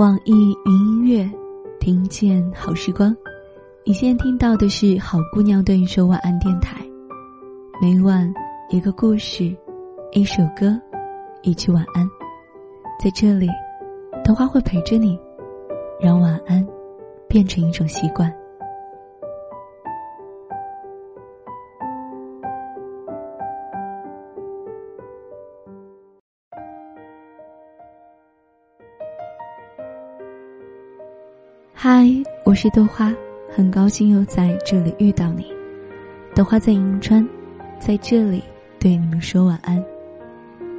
网易云音乐，听见好时光。你现在听到的是好姑娘对你说晚安电台，每晚一个故事，一首歌，一句晚安。在这里，桃花会陪着你，让晚安变成一种习惯。我是豆花，很高兴又在这里遇到你。豆花在银川，在这里对你们说晚安。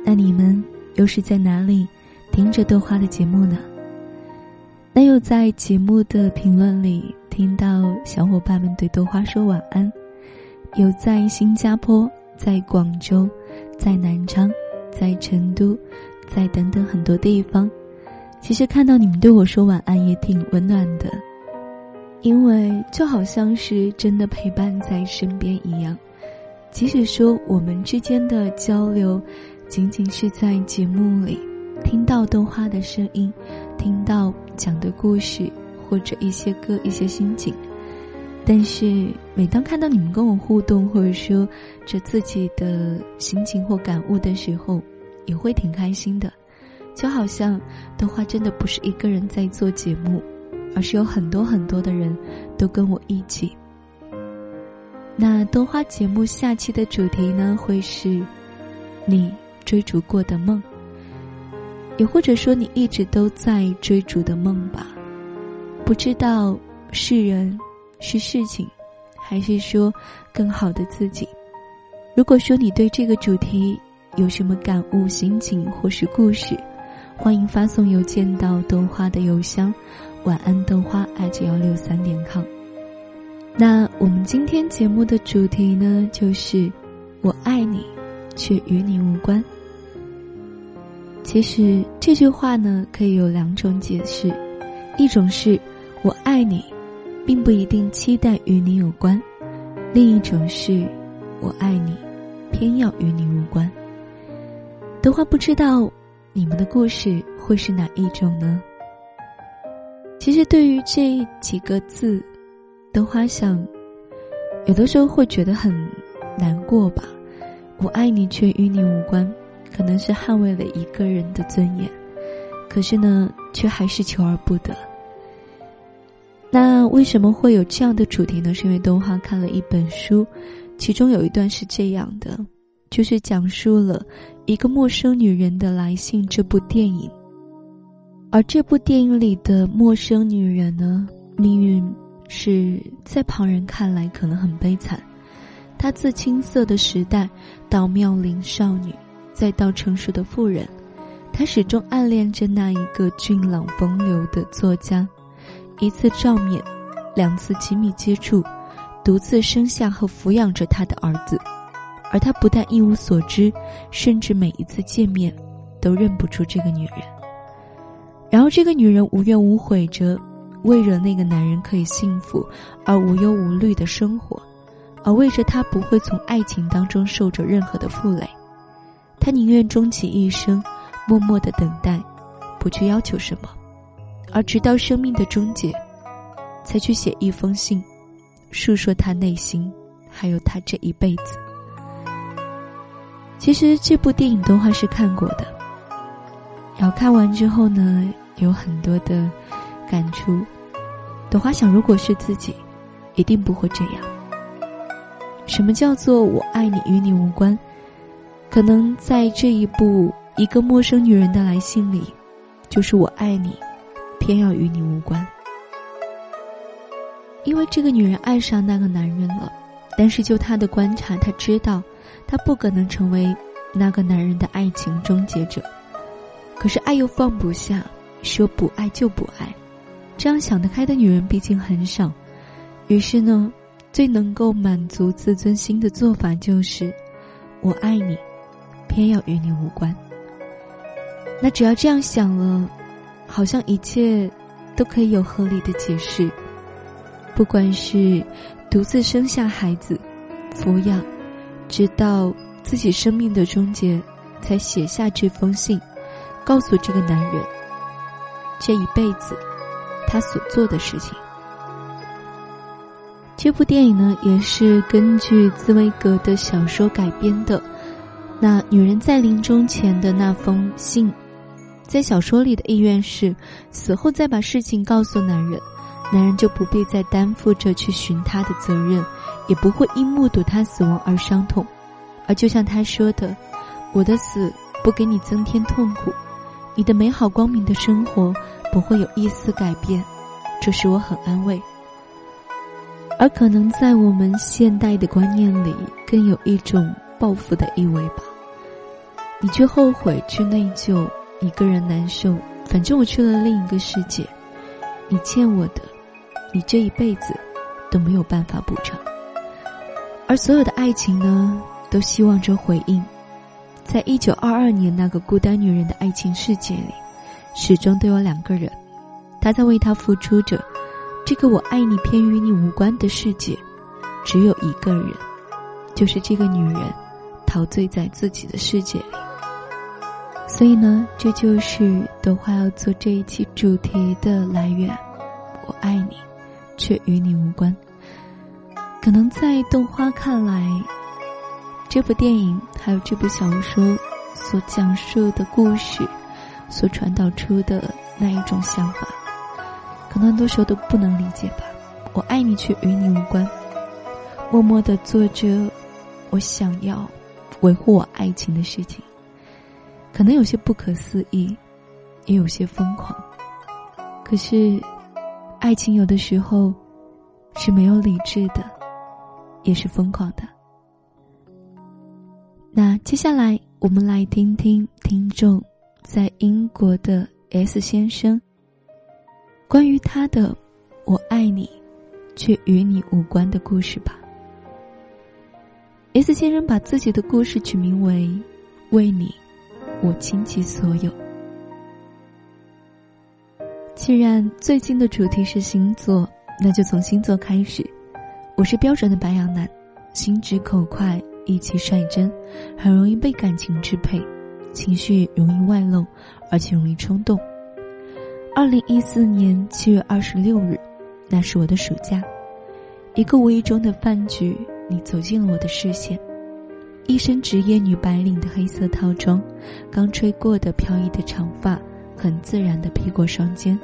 那你们又是在哪里听着豆花的节目呢？那又在节目的评论里听到小伙伴们对豆花说晚安，有在新加坡、在广州、在南昌、在成都、在等等很多地方。其实看到你们对我说晚安也挺温暖的，因为就好像是真的陪伴在身边一样。即使说我们之间的交流，仅仅是在节目里听到豆花的声音，听到讲的故事或者一些歌、一些心情，但是每当看到你们跟我互动，或者说着自己的心情或感悟的时候，也会挺开心的。就好像豆花真的不是一个人在做节目，而是有很多很多的人都跟我一起。那豆花节目下期的主题呢，会是你追逐过的梦，也或者说你一直都在追逐的梦吧？不知道是人是事情，还是说更好的自己？如果说你对这个主题有什么感悟、心情或是故事？欢迎发送邮件到豆花的邮箱，晚安豆花爱幺六三点 com。那我们今天节目的主题呢，就是我爱你，却与你无关。其实这句话呢，可以有两种解释：一种是我爱你，并不一定期待与你有关；另一种是我爱你，偏要与你无关。豆花不知道。你们的故事会是哪一种呢？其实对于这几个字，豆花想，有的时候会觉得很难过吧。我爱你却与你无关，可能是捍卫了一个人的尊严，可是呢，却还是求而不得。那为什么会有这样的主题呢？是因为豆花看了一本书，其中有一段是这样的。就是讲述了一个陌生女人的来信这部电影，而这部电影里的陌生女人呢，命运是在旁人看来可能很悲惨。她自青涩的时代到妙龄少女，再到成熟的妇人，她始终暗恋着那一个俊朗风流的作家。一次照面，两次亲密接触，独自生下和抚养着他的儿子。而他不但一无所知，甚至每一次见面，都认不出这个女人。然后这个女人无怨无悔着，为了那个男人可以幸福而无忧无虑的生活，而为着他不会从爱情当中受着任何的负累，她宁愿终其一生，默默的等待，不去要求什么，而直到生命的终结，才去写一封信，诉说她内心，还有她这一辈子。其实这部电影动画是看过的，然后看完之后呢，有很多的感触。朵花想，如果是自己，一定不会这样。什么叫做我爱你与你无关？可能在这一部一个陌生女人的来信里，就是我爱你，偏要与你无关。因为这个女人爱上那个男人了，但是就她的观察，她知道。她不可能成为那个男人的爱情终结者，可是爱又放不下，说不爱就不爱，这样想得开的女人毕竟很少。于是呢，最能够满足自尊心的做法就是：我爱你，偏要与你无关。那只要这样想了，好像一切都可以有合理的解释。不管是独自生下孩子，抚养。直到自己生命的终结，才写下这封信，告诉这个男人，这一辈子他所做的事情。这部电影呢，也是根据茨威格的小说改编的。那女人在临终前的那封信，在小说里的意愿是，死后再把事情告诉男人，男人就不必再担负着去寻她的责任，也不会因目睹她死亡而伤痛。而就像他说的：“我的死不给你增添痛苦，你的美好光明的生活不会有一丝改变，这使我很安慰。”而可能在我们现代的观念里，更有一种报复的意味吧。你去后悔，去内疚，一个人难受。反正我去了另一个世界，你欠我的，你这一辈子都没有办法补偿。而所有的爱情呢，都希望着回应。在一九二二年那个孤单女人的爱情世界里，始终都有两个人，他在为她付出着。这个我爱你偏与你无关的世界，只有一个人，就是这个女人，陶醉在自己的世界里。所以呢，这就是豆花要做这一期主题的来源。我爱你，却与你无关。可能在豆花看来，这部电影还有这部小说所讲述的故事，所传导出的那一种想法。可能很多时候都不能理解吧，我爱你却与你无关，默默的做着我想要维护我爱情的事情，可能有些不可思议，也有些疯狂。可是，爱情有的时候是没有理智的，也是疯狂的。那接下来我们来听听听众在英国的 S 先生。关于他的“我爱你，却与你无关”的故事吧。S 先生把自己的故事取名为“为你，我倾其所有”。既然最近的主题是星座，那就从星座开始。我是标准的白羊男，心直口快，意气率真，很容易被感情支配，情绪容易外露，而且容易冲动。二零一四年七月二十六日，那是我的暑假。一个无意中的饭局，你走进了我的视线。一身职业女白领的黑色套装，刚吹过的飘逸的长发，很自然的披过双肩，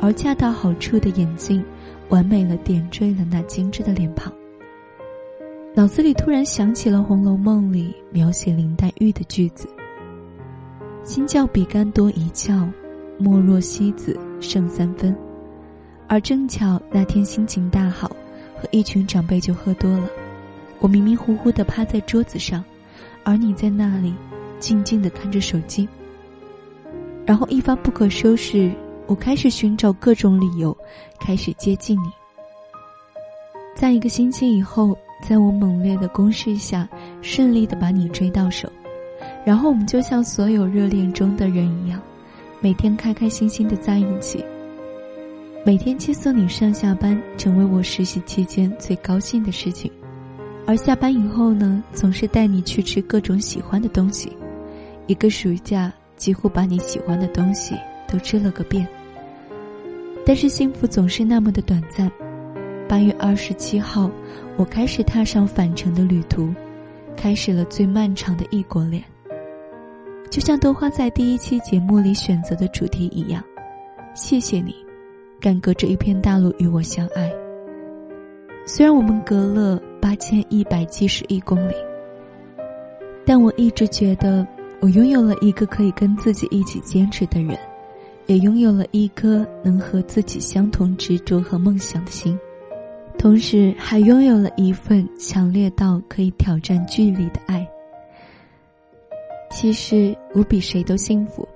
而恰到好处的眼镜，完美了点缀了那精致的脸庞。脑子里突然想起了《红楼梦》里描写林黛玉的句子：“心较比干多一窍。”莫若西子胜三分，而正巧那天心情大好，和一群长辈就喝多了。我迷迷糊糊的趴在桌子上，而你在那里静静的看着手机。然后一发不可收拾，我开始寻找各种理由，开始接近你。在一个星期以后，在我猛烈的攻势下，顺利的把你追到手，然后我们就像所有热恋中的人一样。每天开开心心的在一起，每天接送你上下班，成为我实习期间最高兴的事情。而下班以后呢，总是带你去吃各种喜欢的东西，一个暑假几乎把你喜欢的东西都吃了个遍。但是幸福总是那么的短暂。八月二十七号，我开始踏上返程的旅途，开始了最漫长的异国恋。就像豆花在第一期节目里选择的主题一样，谢谢你，敢隔着一片大陆与我相爱。虽然我们隔了八千一百七十亿公里，但我一直觉得我拥有了一个可以跟自己一起坚持的人，也拥有了一颗能和自己相同执着和梦想的心，同时还拥有了一份强烈到可以挑战距离的爱。其实我比谁都幸福。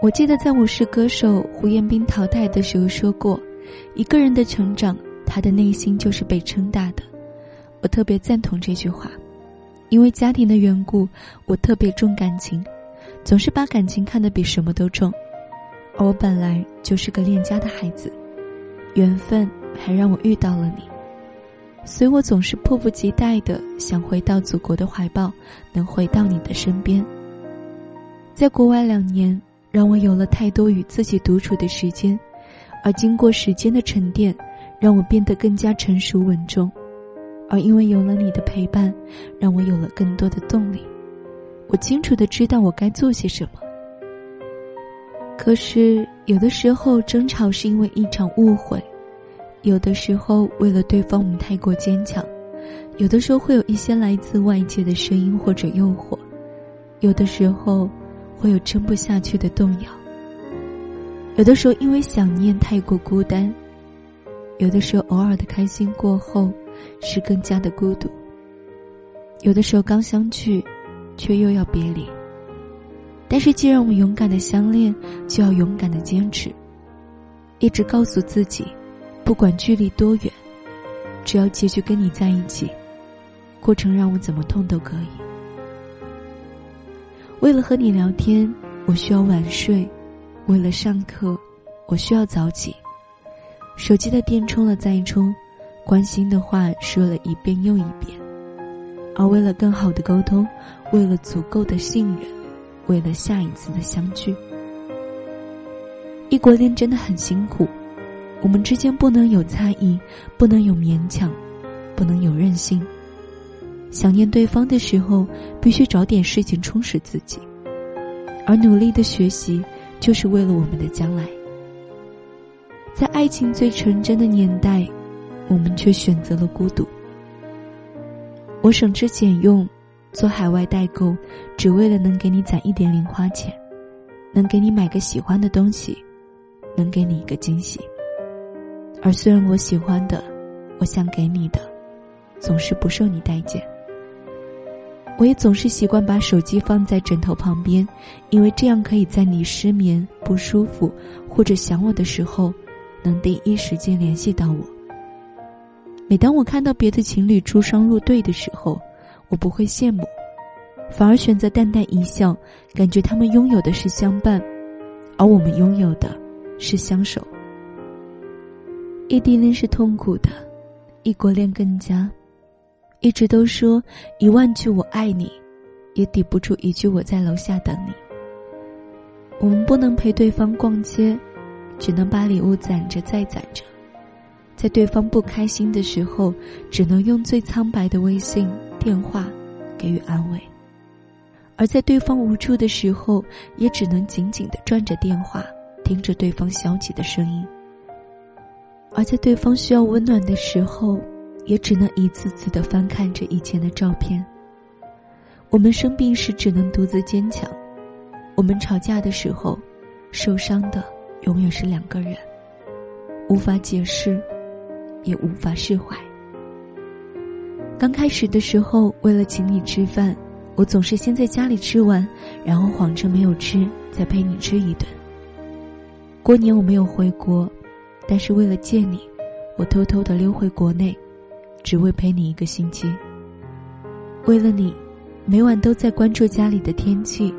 我记得在我是歌手胡彦斌淘汰的时候说过：“一个人的成长，他的内心就是被撑大的。”我特别赞同这句话，因为家庭的缘故，我特别重感情，总是把感情看得比什么都重。而我本来就是个恋家的孩子，缘分还让我遇到了你。所以我总是迫不及待的想回到祖国的怀抱，能回到你的身边。在国外两年，让我有了太多与自己独处的时间，而经过时间的沉淀，让我变得更加成熟稳重。而因为有了你的陪伴，让我有了更多的动力。我清楚的知道我该做些什么。可是有的时候争吵是因为一场误会，有的时候为了对方我们太过坚强，有的时候会有一些来自外界的声音或者诱惑，有的时候会有撑不下去的动摇。有的时候因为想念太过孤单，有的时候偶尔的开心过后。是更加的孤独。有的时候刚相聚，却又要别离。但是既然我们勇敢的相恋，就要勇敢的坚持。一直告诉自己，不管距离多远，只要结局跟你在一起，过程让我怎么痛都可以。为了和你聊天，我需要晚睡；为了上课，我需要早起。手机的电充了再充。关心的话说了一遍又一遍，而为了更好的沟通，为了足够的信任，为了下一次的相聚，异国恋真的很辛苦。我们之间不能有猜疑，不能有勉强，不能有任性。想念对方的时候，必须找点事情充实自己，而努力的学习，就是为了我们的将来。在爱情最纯真的年代。我们却选择了孤独。我省吃俭用，做海外代购，只为了能给你攒一点零花钱，能给你买个喜欢的东西，能给你一个惊喜。而虽然我喜欢的，我想给你的，总是不受你待见。我也总是习惯把手机放在枕头旁边，因为这样可以在你失眠、不舒服或者想我的时候，能第一时间联系到我。每当我看到别的情侣出双入对的时候，我不会羡慕，反而选择淡淡一笑，感觉他们拥有的是相伴，而我们拥有的是相守。异地恋是痛苦的，异国恋更加。一直都说一万句我爱你，也抵不住一句我在楼下等你。我们不能陪对方逛街，只能把礼物攒着再攒着。在对方不开心的时候，只能用最苍白的微信、电话给予安慰；而在对方无助的时候，也只能紧紧的攥着电话，听着对方消极的声音；而在对方需要温暖的时候，也只能一次次的翻看着以前的照片。我们生病时只能独自坚强，我们吵架的时候，受伤的永远是两个人，无法解释。也无法释怀。刚开始的时候，为了请你吃饭，我总是先在家里吃完，然后谎称没有吃，再陪你吃一顿。过年我没有回国，但是为了见你，我偷偷的溜回国内，只为陪你一个星期。为了你，每晚都在关注家里的天气，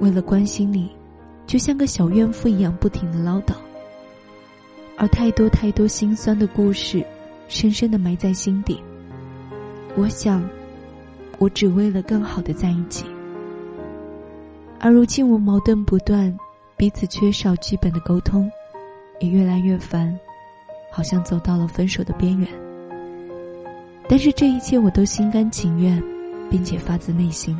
为了关心你，就像个小怨妇一样不停的唠叨。而太多太多心酸的故事，深深的埋在心底。我想，我只为了更好的在一起。而如今我矛盾不断，彼此缺少基本的沟通，也越来越烦，好像走到了分手的边缘。但是这一切我都心甘情愿，并且发自内心。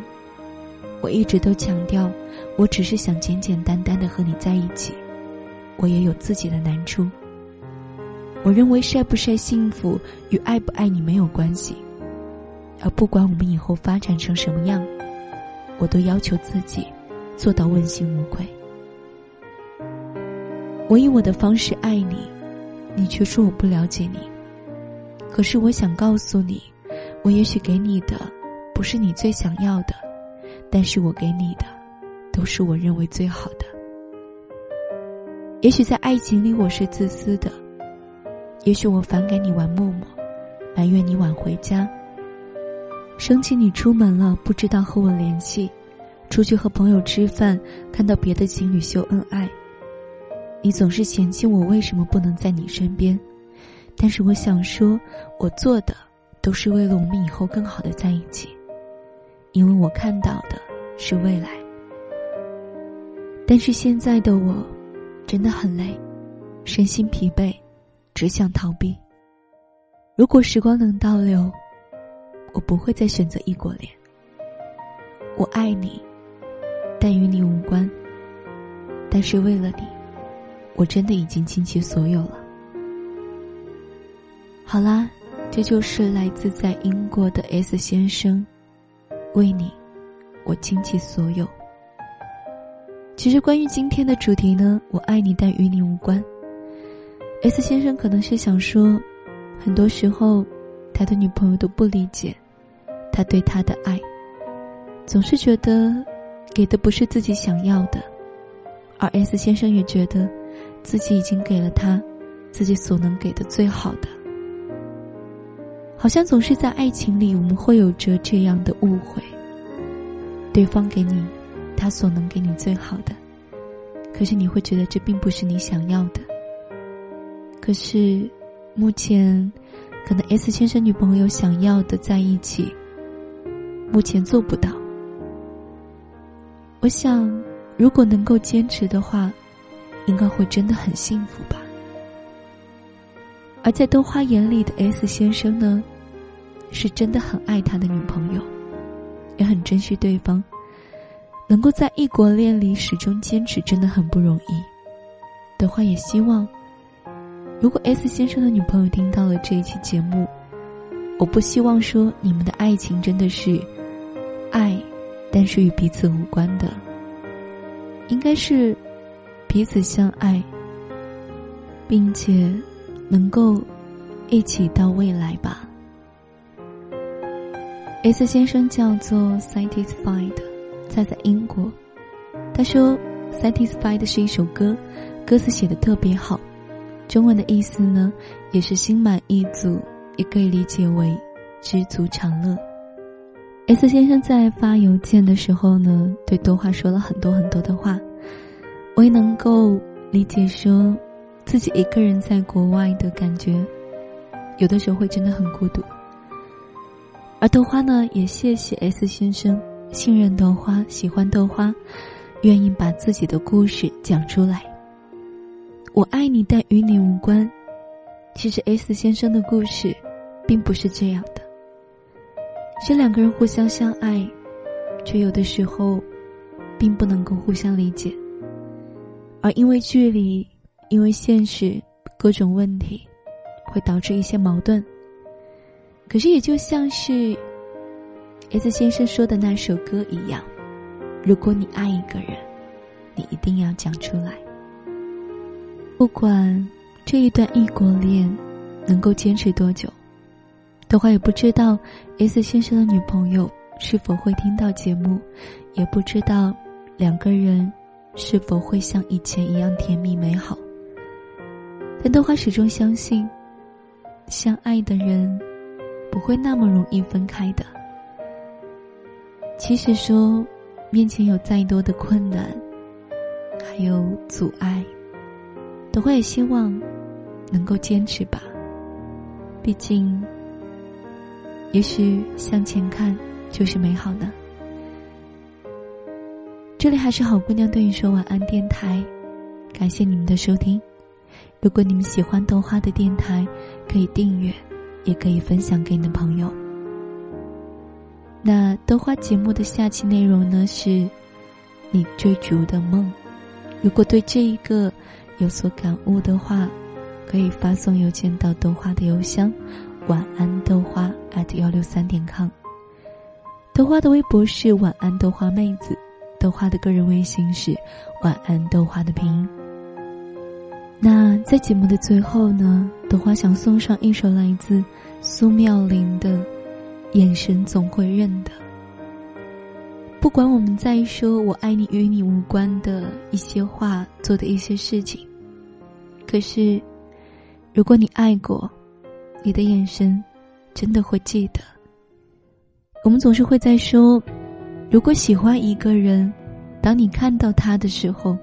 我一直都强调，我只是想简简单单的和你在一起。我也有自己的难处。我认为晒不晒幸福与爱不爱你没有关系，而不管我们以后发展成什么样，我都要求自己做到问心无愧。我以我的方式爱你，你却说我不了解你。可是我想告诉你，我也许给你的不是你最想要的，但是我给你的都是我认为最好的。也许在爱情里我是自私的。也许我反感你玩陌陌，埋怨你晚回家，生气你出门了不知道和我联系，出去和朋友吃饭看到别的情侣秀恩爱，你总是嫌弃我为什么不能在你身边，但是我想说，我做的都是为了我们以后更好的在一起，因为我看到的是未来。但是现在的我，真的很累，身心疲惫，只想逃避。如果时光能倒流，我不会再选择异国恋。我爱你，但与你无关。但是为了你，我真的已经倾其所有了。好啦，这就是来自在英国的 S 先生，为你，我倾其所有。其实关于今天的主题呢，我爱你，但与你无关。S 先生可能是想说，很多时候，他的女朋友都不理解他对他的爱，总是觉得给的不是自己想要的，而 S 先生也觉得自己已经给了他自己所能给的最好的。好像总是在爱情里，我们会有着这样的误会：对方给你。他所能给你最好的，可是你会觉得这并不是你想要的。可是，目前，可能 S 先生女朋友想要的在一起，目前做不到。我想，如果能够坚持的话，应该会真的很幸福吧。而在豆花眼里的 S 先生呢，是真的很爱他的女朋友，也很珍惜对方。能够在异国恋里始终坚持，真的很不容易。的话，也希望，如果 S 先生的女朋友听到了这一期节目，我不希望说你们的爱情真的是爱，但是与彼此无关的，应该是彼此相爱，并且能够一起到未来吧。S 先生叫做 Satisfied。他在英国，他说：“Satisfied 是一首歌，歌词写的特别好，中文的意思呢，也是心满意足，也可以理解为知足常乐。”S 先生在发邮件的时候呢，对多花说了很多很多的话，我也能够理解，说自己一个人在国外的感觉，有的时候会真的很孤独。而豆花呢，也谢谢 S 先生。信任豆花，喜欢豆花，愿意把自己的故事讲出来。我爱你，但与你无关。其实 S 先生的故事，并不是这样的。是两个人互相相爱，却有的时候，并不能够互相理解。而因为距离，因为现实各种问题，会导致一些矛盾。可是也就像是。S 先生说的那首歌一样，如果你爱一个人，你一定要讲出来。不管这一段异国恋能够坚持多久，的话也不知道 S 先生的女朋友是否会听到节目，也不知道两个人是否会像以前一样甜蜜美好。但豆花始终相信，相爱的人不会那么容易分开的。其实说，面前有再多的困难，还有阻碍，都会希望能够坚持吧。毕竟，也许向前看就是美好的。这里还是好姑娘对你说晚安电台，感谢你们的收听。如果你们喜欢豆花的电台，可以订阅，也可以分享给你的朋友。那豆花节目的下期内容呢？是你追逐的梦。如果对这一个有所感悟的话，可以发送邮件到豆花的邮箱晚安豆花 at 幺六三点 com。豆花的微博是晚安豆花妹子，豆花的个人微信是晚安豆花的拼音。那在节目的最后呢，豆花想送上一首来自苏妙玲的。眼神总会认的。不管我们在说“我爱你”与你无关的一些话，做的一些事情，可是，如果你爱过，你的眼神真的会记得。我们总是会在说，如果喜欢一个人，当你看到他的时候，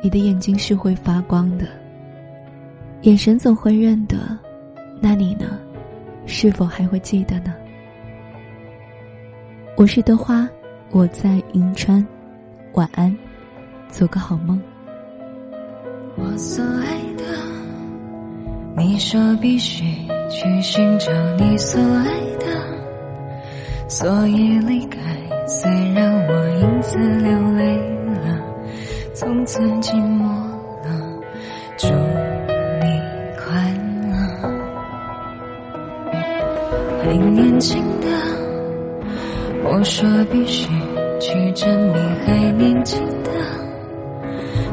你的眼睛是会发光的。眼神总会认得，那你呢？是否还会记得呢？我是豆花，我在银川，晚安。做个好梦。我所爱的，你说必须去寻找你所爱的，所以离开。虽然我因此流泪了，从此寂寞了。祝你快乐。还年轻的，我说必须去证明还年轻的，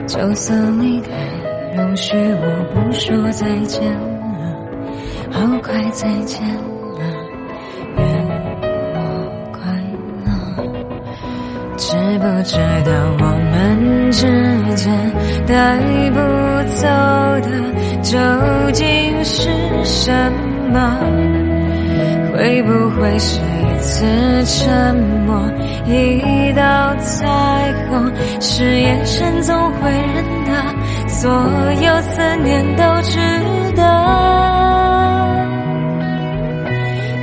就算离开。容许我不说再见了，好快再见知不知道我们之间带不走的究竟是什么？会不会是一次沉默，一道彩虹？是眼神总会认得。所有思念都值得，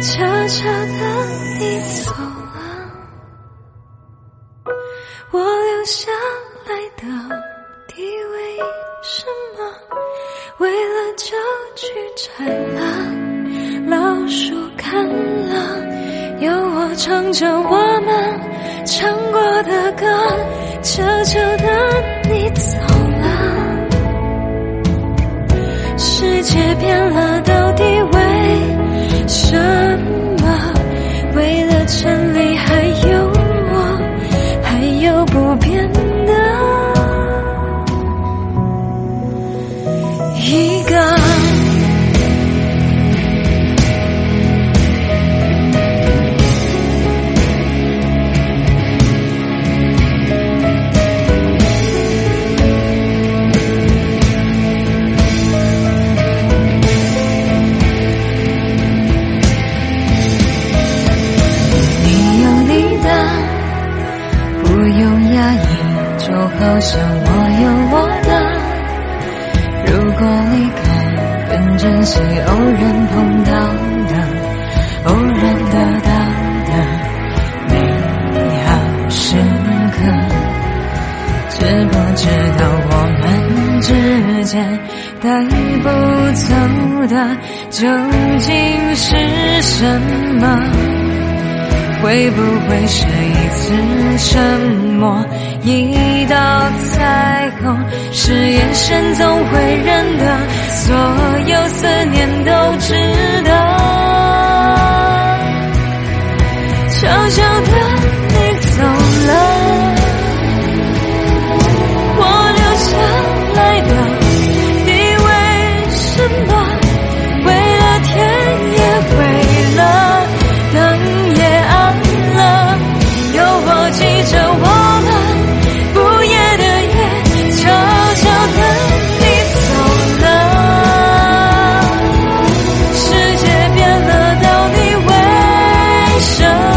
悄悄的你走拆了，老鼠看了，有我唱着我们唱过的歌，悄悄的你走了。世界变了，会不会是一次沉默一道彩虹是眼神总会认得所有思念都值得。悄悄的你走了我留下来的你为什么 show.